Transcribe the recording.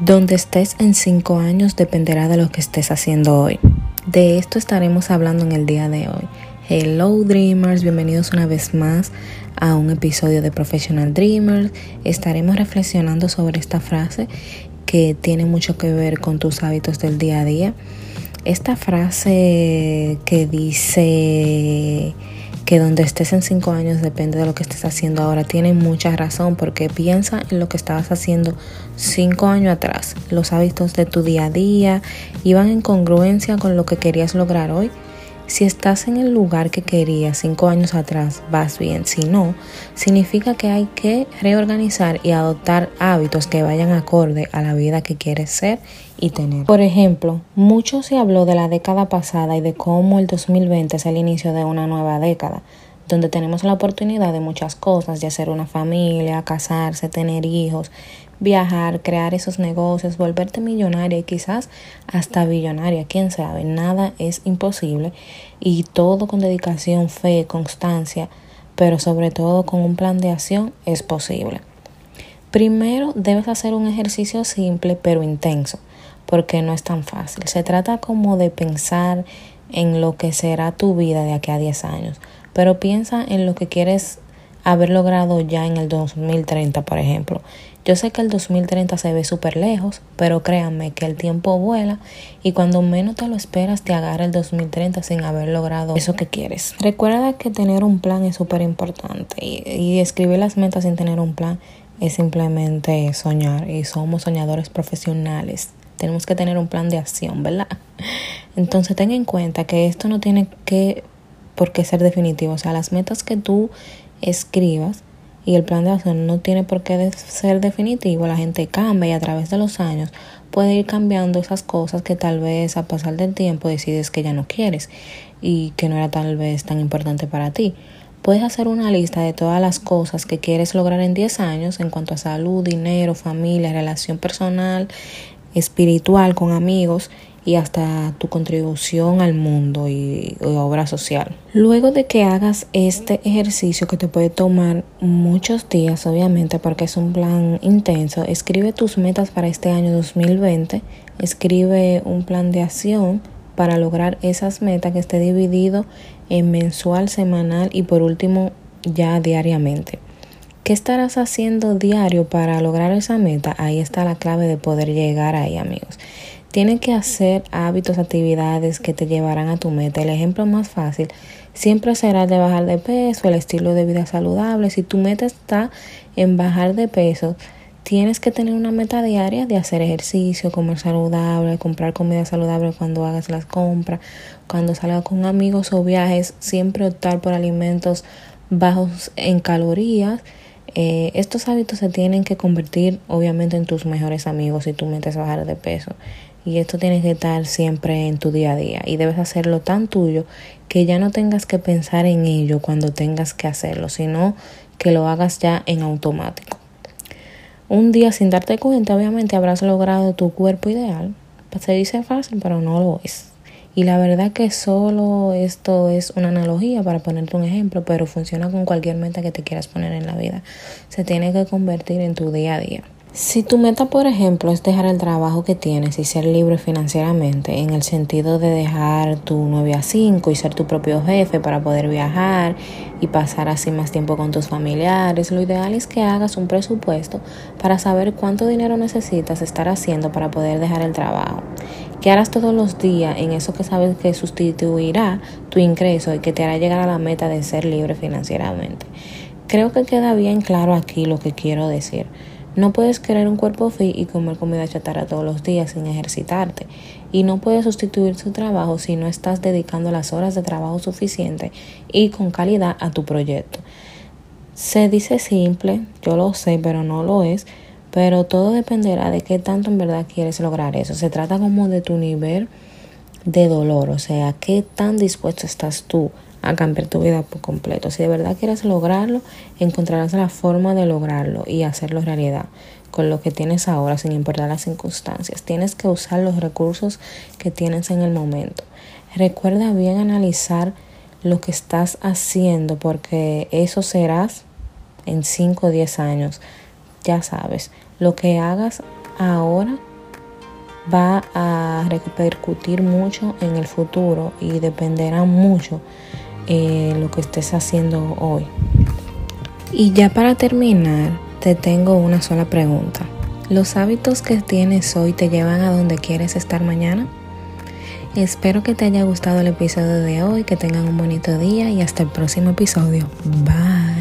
Donde estés en cinco años dependerá de lo que estés haciendo hoy. De esto estaremos hablando en el día de hoy. Hello Dreamers, bienvenidos una vez más a un episodio de Professional Dreamers. Estaremos reflexionando sobre esta frase que tiene mucho que ver con tus hábitos del día a día. Esta frase que dice que donde estés en cinco años depende de lo que estés haciendo ahora. Tiene mucha razón porque piensa en lo que estabas haciendo cinco años atrás. Los hábitos de tu día a día iban en congruencia con lo que querías lograr hoy. Si estás en el lugar que querías cinco años atrás, vas bien. Si no, significa que hay que reorganizar y adoptar hábitos que vayan acorde a la vida que quieres ser y tener. Por ejemplo, mucho se habló de la década pasada y de cómo el 2020 es el inicio de una nueva década, donde tenemos la oportunidad de muchas cosas, de hacer una familia, casarse, tener hijos, viajar, crear esos negocios, volverte millonaria y quizás hasta billonaria, quién sabe, nada es imposible y todo con dedicación, fe, constancia, pero sobre todo con un plan de acción es posible. Primero debes hacer un ejercicio simple pero intenso, porque no es tan fácil. Se trata como de pensar en lo que será tu vida de aquí a 10 años, pero piensa en lo que quieres haber logrado ya en el 2030, por ejemplo. Yo sé que el 2030 se ve súper lejos, pero créanme que el tiempo vuela y cuando menos te lo esperas te agarra el 2030 sin haber logrado eso que quieres. Recuerda que tener un plan es súper importante y, y escribir las metas sin tener un plan es simplemente soñar y somos soñadores profesionales. Tenemos que tener un plan de acción, ¿verdad? Entonces ten en cuenta que esto no tiene que por qué ser definitivo. O sea, las metas que tú escribas y el plan de acción no tiene por qué ser definitivo. La gente cambia y a través de los años puede ir cambiando esas cosas que tal vez a pasar del tiempo decides que ya no quieres y que no era tal vez tan importante para ti. Puedes hacer una lista de todas las cosas que quieres lograr en 10 años en cuanto a salud, dinero, familia, relación personal, espiritual con amigos y hasta tu contribución al mundo y, obra social. Luego de que hagas este ejercicio que te puede tomar muchos días, obviamente, porque es un plan intenso, escribe tus metas para este año 2020, escribe un plan de acción para lograr esas metas que esté dividido en mensual, semanal y por último ya diariamente. ¿Qué estarás haciendo diario para lograr esa meta? Ahí está la clave de poder llegar ahí, amigos. Tienes que hacer hábitos, actividades que te llevarán a tu meta. El ejemplo más fácil siempre será el de bajar de peso, el estilo de vida saludable. Si tu meta está en bajar de peso, tienes que tener una meta diaria de hacer ejercicio, comer saludable, comprar comida saludable cuando hagas las compras, cuando salgas con amigos o viajes, siempre optar por alimentos bajos en calorías. Eh, estos hábitos se tienen que convertir obviamente en tus mejores amigos si tú metes bajar de peso. Y esto tiene que estar siempre en tu día a día y debes hacerlo tan tuyo que ya no tengas que pensar en ello cuando tengas que hacerlo, sino que lo hagas ya en automático. Un día sin darte cuenta, obviamente habrás logrado tu cuerpo ideal. Se dice fácil, pero no lo es. Y la verdad que solo esto es una analogía para ponerte un ejemplo, pero funciona con cualquier meta que te quieras poner en la vida. Se tiene que convertir en tu día a día. Si tu meta, por ejemplo, es dejar el trabajo que tienes y ser libre financieramente, en el sentido de dejar tu 9 a 5 y ser tu propio jefe para poder viajar y pasar así más tiempo con tus familiares, lo ideal es que hagas un presupuesto para saber cuánto dinero necesitas estar haciendo para poder dejar el trabajo. Que harás todos los días en eso que sabes que sustituirá tu ingreso y que te hará llegar a la meta de ser libre financieramente. Creo que queda bien claro aquí lo que quiero decir. No puedes querer un cuerpo fit y comer comida chatarra todos los días sin ejercitarte. Y no puedes sustituir tu trabajo si no estás dedicando las horas de trabajo suficiente y con calidad a tu proyecto. Se dice simple, yo lo sé, pero no lo es. Pero todo dependerá de qué tanto en verdad quieres lograr eso. Se trata como de tu nivel de dolor, o sea, qué tan dispuesto estás tú a cambiar tu vida por completo. Si de verdad quieres lograrlo, encontrarás la forma de lograrlo y hacerlo realidad con lo que tienes ahora, sin importar las circunstancias. Tienes que usar los recursos que tienes en el momento. Recuerda bien analizar lo que estás haciendo porque eso serás en 5 o 10 años. Ya sabes, lo que hagas ahora va a repercutir mucho en el futuro y dependerá mucho eh, lo que estés haciendo hoy. Y ya para terminar, te tengo una sola pregunta. ¿Los hábitos que tienes hoy te llevan a donde quieres estar mañana? Espero que te haya gustado el episodio de hoy, que tengan un bonito día y hasta el próximo episodio. Bye.